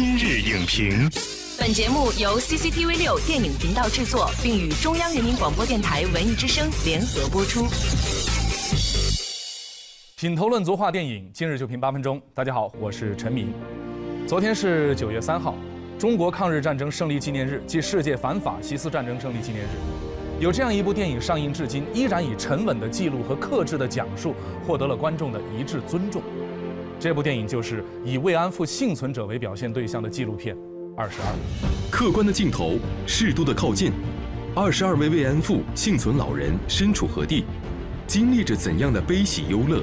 今日影评，本节目由 CCTV 六电影频道制作，并与中央人民广播电台文艺之声联合播出。品头论足话电影，今日就评八分钟。大家好，我是陈明。昨天是九月三号，中国抗日战争胜利纪念日即世界反法西斯战争胜利纪念日。有这样一部电影上映至今，依然以沉稳的记录和克制的讲述，获得了观众的一致尊重。这部电影就是以慰安妇幸存者为表现对象的纪录片《二十二》。客观的镜头，适度的靠近，二十二位慰安妇幸存老人身处何地，经历着怎样的悲喜忧乐？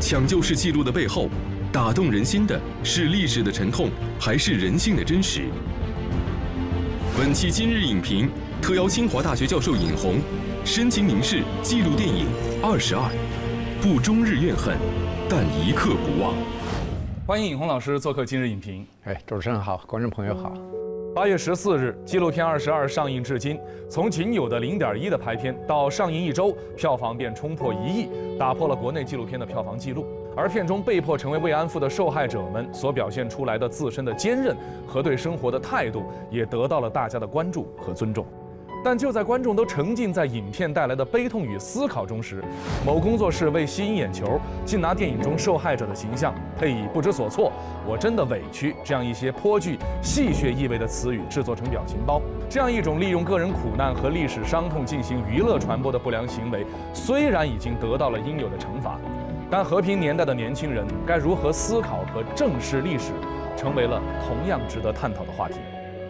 抢救式记录的背后，打动人心的是历史的沉痛，还是人性的真实？本期今日影评特邀清华大学教授尹红，深情凝视纪录电影《二十二》，不终日怨恨。但一刻不忘。欢迎尹红老师做客今日影评。哎，主持人好，观众朋友好。八月十四日，纪录片《二十二》上映至今，从仅有的零点一的排片到上映一周，票房便冲破一亿，打破了国内纪录片的票房纪录。而片中被迫成为慰安妇的受害者们所表现出来的自身的坚韧和对生活的态度，也得到了大家的关注和尊重。但就在观众都沉浸在影片带来的悲痛与思考中时，某工作室为吸引眼球，竟拿电影中受害者的形象配以“不知所措”“我真的委屈”这样一些颇具戏谑意味的词语，制作成表情包。这样一种利用个人苦难和历史伤痛进行娱乐传播的不良行为，虽然已经得到了应有的惩罚，但和平年代的年轻人该如何思考和正视历史，成为了同样值得探讨的话题。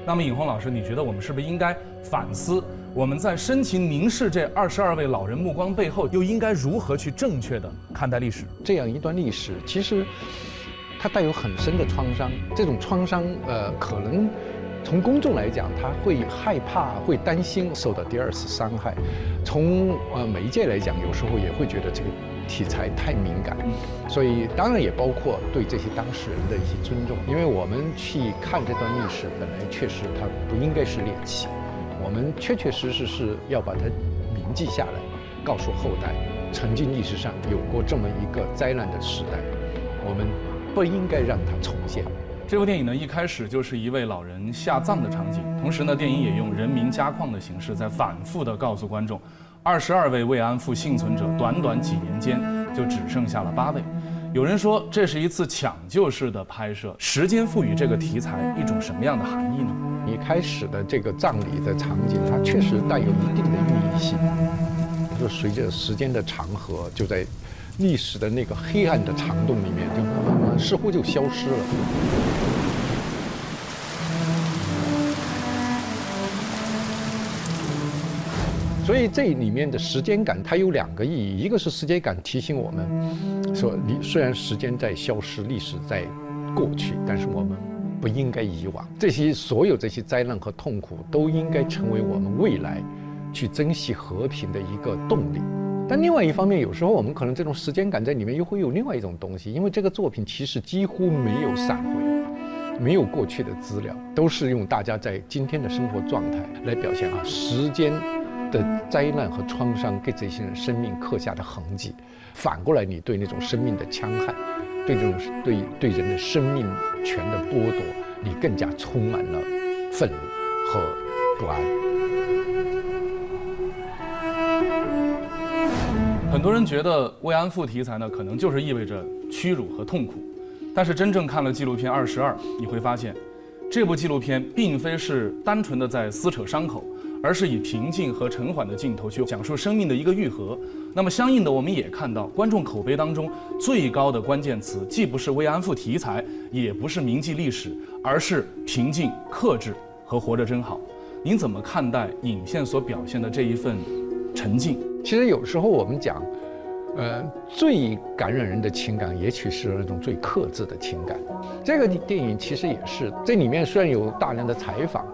那么，尹红老师，你觉得我们是不是应该反思，我们在深情凝视这二十二位老人目光背后，又应该如何去正确的看待历史？这样一段历史，其实它带有很深的创伤。这种创伤，呃，可能从公众来讲，他会害怕、会担心受到第二次伤害；从呃媒介来讲，有时候也会觉得这个。题材太敏感，所以当然也包括对这些当事人的一些尊重。因为我们去看这段历史，本来确实它不应该是猎奇，我们确确实实是要把它铭记下来，告诉后代，曾经历史上有过这么一个灾难的时代，我们不应该让它重现。这部电影呢，一开始就是一位老人下葬的场景，同时呢，电影也用人民家矿的形式，在反复的告诉观众。二十二位慰安妇幸存者，短短几年间就只剩下了八位。有人说，这是一次抢救式的拍摄。时间赋予这个题材一种什么样的含义呢？一开始的这个葬礼的场景，它确实带有一定的寓意性。就随着时间的长河，就在历史的那个黑暗的长洞里面，就慢慢似乎就消失了。所以这里面的时间感，它有两个意义：一个是时间感提醒我们，说你虽然时间在消失，历史在过去，但是我们不应该遗忘这些所有这些灾难和痛苦，都应该成为我们未来去珍惜和平的一个动力。但另外一方面，有时候我们可能这种时间感在里面又会有另外一种东西，因为这个作品其实几乎没有闪回，没有过去的资料，都是用大家在今天的生活状态来表现啊时间。的灾难和创伤给这些人生命刻下的痕迹，反过来，你对那种生命的戕害，对这种对对人的生命权的剥夺，你更加充满了愤怒和不安。很多人觉得慰安妇题材呢，可能就是意味着屈辱和痛苦，但是真正看了纪录片《二十二》，你会发现，这部纪录片并非是单纯的在撕扯伤口。而是以平静和沉缓的镜头去讲述生命的一个愈合。那么，相应的，我们也看到观众口碑当中最高的关键词，既不是慰安妇题材，也不是铭记历史，而是平静、克制和活着真好。您怎么看待影片所表现的这一份沉静？其实有时候我们讲，呃，最感染人的情感，也许是那种最克制的情感。这个电影其实也是，这里面虽然有大量的采访。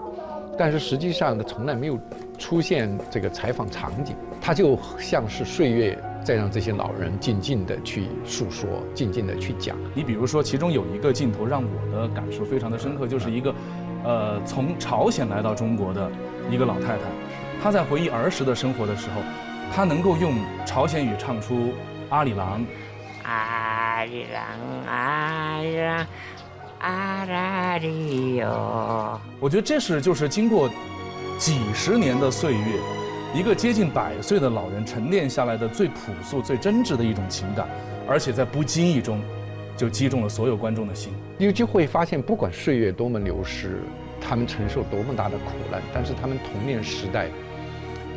但是实际上呢，从来没有出现这个采访场景，它就像是岁月在让这些老人静静的去诉说，静静的去讲。你比如说，其中有一个镜头让我的感受非常的深刻，就是一个，呃，从朝鲜来到中国的一个老太太，她在回忆儿时的生活的时候，她能够用朝鲜语唱出阿里郎，阿里郎，阿里郎。啊啦哩哟。我觉得这是就是经过几十年的岁月，一个接近百岁的老人沉淀下来的最朴素、最真挚的一种情感，而且在不经意中就击中了所有观众的心。你就会发现，不管岁月多么流逝，他们承受多么大的苦难，但是他们童年时代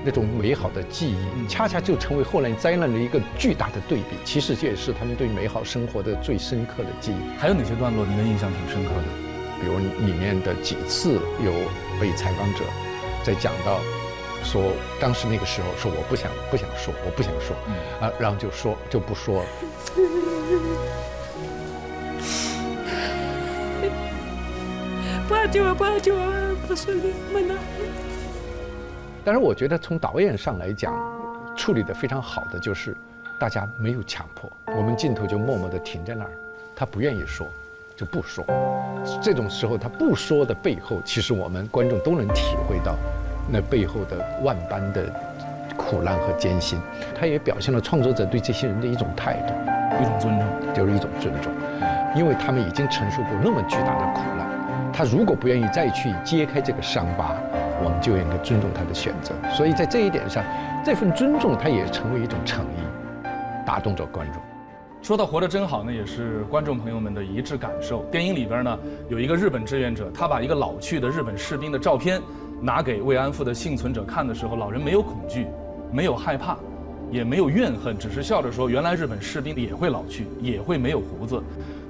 那种美好的记忆，恰恰就成为后来灾难的一个巨大的对比。其实这也是他们对美好生活的最深刻的记忆。还有哪些段落您的印象挺深刻的？比如里面的几次有被采访者在讲到说，当时那个时候说我不想不想说，我不想说，啊，然后就说就不说 了。爸就爸就不是你们的。但是我觉得从导演上来讲，处理的非常好的就是，大家没有强迫，我们镜头就默默地停在那儿，他不愿意说，就不说。这种时候他不说的背后，其实我们观众都能体会到，那背后的万般的苦难和艰辛。他也表现了创作者对这些人的一种态度，一种尊重，就是一种尊重，因为他们已经承受过那么巨大的苦难。他如果不愿意再去揭开这个伤疤，我们就应该尊重他的选择。所以在这一点上，这份尊重它也成为一种诚意，打动着观众。说到活得真好呢，也是观众朋友们的一致感受。电影里边呢，有一个日本志愿者，他把一个老去的日本士兵的照片拿给慰安妇的幸存者看的时候，老人没有恐惧，没有害怕，也没有怨恨，只是笑着说：“原来日本士兵也会老去，也会没有胡子。”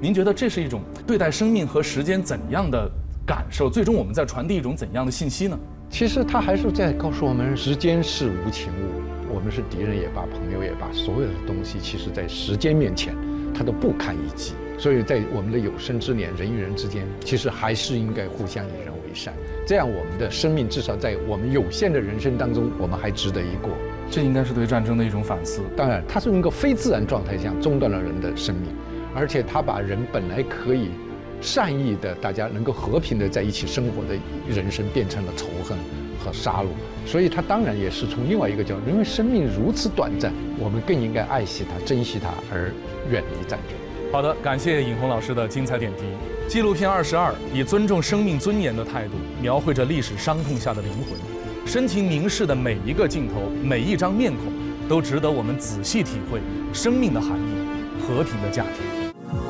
您觉得这是一种对待生命和时间怎样的感受？最终我们在传递一种怎样的信息呢？其实他还是在告诉我们，时间是无情物，我们是敌人也罢，朋友也罢，所有的东西，其实在时间面前，它都不堪一击。所以在我们的有生之年，人与人之间，其实还是应该互相以人为善，这样我们的生命至少在我们有限的人生当中，我们还值得一过。这应该是对战争的一种反思。当然，它是用一个非自然状态下中断了人的生命，而且它把人本来可以善意的、大家能够和平的在一起生活的人生变成了仇恨和杀戮。所以，它当然也是从另外一个角度，因为生命如此短暂，我们更应该爱惜它、珍惜它，而远离战争。好的，感谢尹红老师的精彩点题。纪录片《二十二》以尊重生命尊严的态度，描绘着历史伤痛下的灵魂，深情凝视的每一个镜头、每一张面孔，都值得我们仔细体会生命的含义、和平的价值。